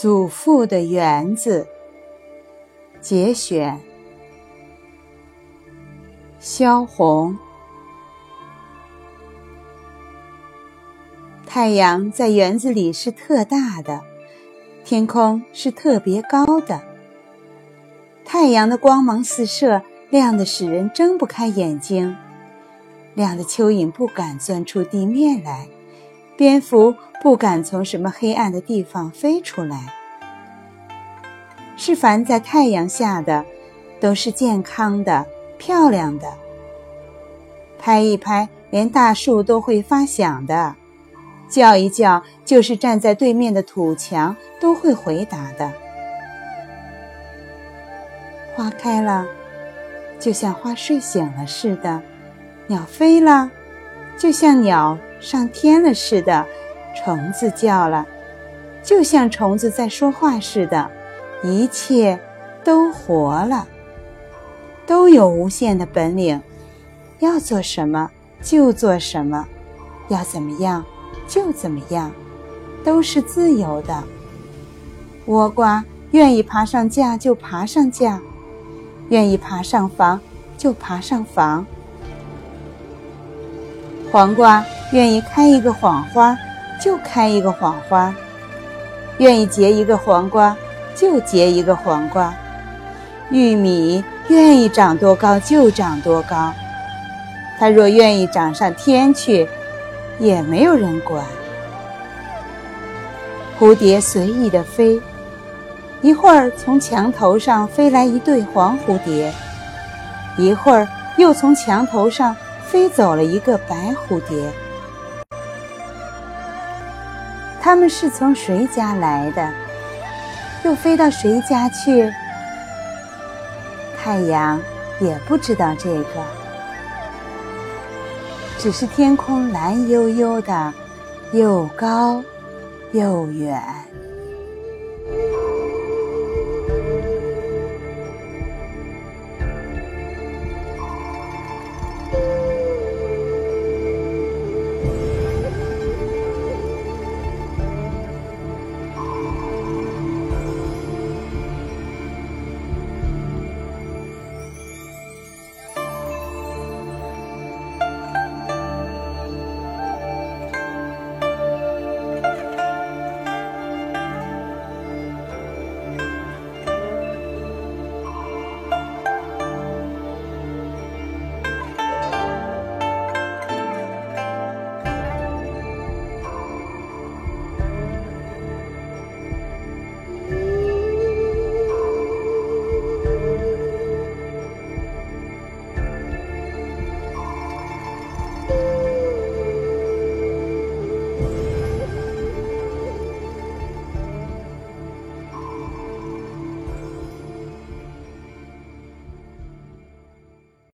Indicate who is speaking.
Speaker 1: 祖父的园子节选，萧红。太阳在园子里是特大的，天空是特别高的。太阳的光芒四射，亮得使人睁不开眼睛，亮的蚯蚓不敢钻出地面来。蝙蝠不敢从什么黑暗的地方飞出来。是凡在太阳下的，都是健康的、漂亮的。拍一拍，连大树都会发响的；叫一叫，就是站在对面的土墙都会回答的。花开了，就像花睡醒了似的；鸟飞了，就像鸟。上天了似的，虫子叫了，就像虫子在说话似的，一切都活了，都有无限的本领，要做什么就做什么，要怎么样就怎么样，都是自由的。倭瓜愿意爬上架就爬上架，愿意爬上房就爬上房。黄瓜愿意开一个谎花，就开一个谎花；愿意结一个黄瓜，就结一个黄瓜。玉米愿意长多高就长多高，它若愿意长上天去，也没有人管。蝴蝶随意的飞，一会儿从墙头上飞来一对黄蝴蝶，一会儿又从墙头上。飞走了一个白蝴蝶，他们是从谁家来的？又飞到谁家去？太阳也不知道这个，只是天空蓝悠悠的，又高又远。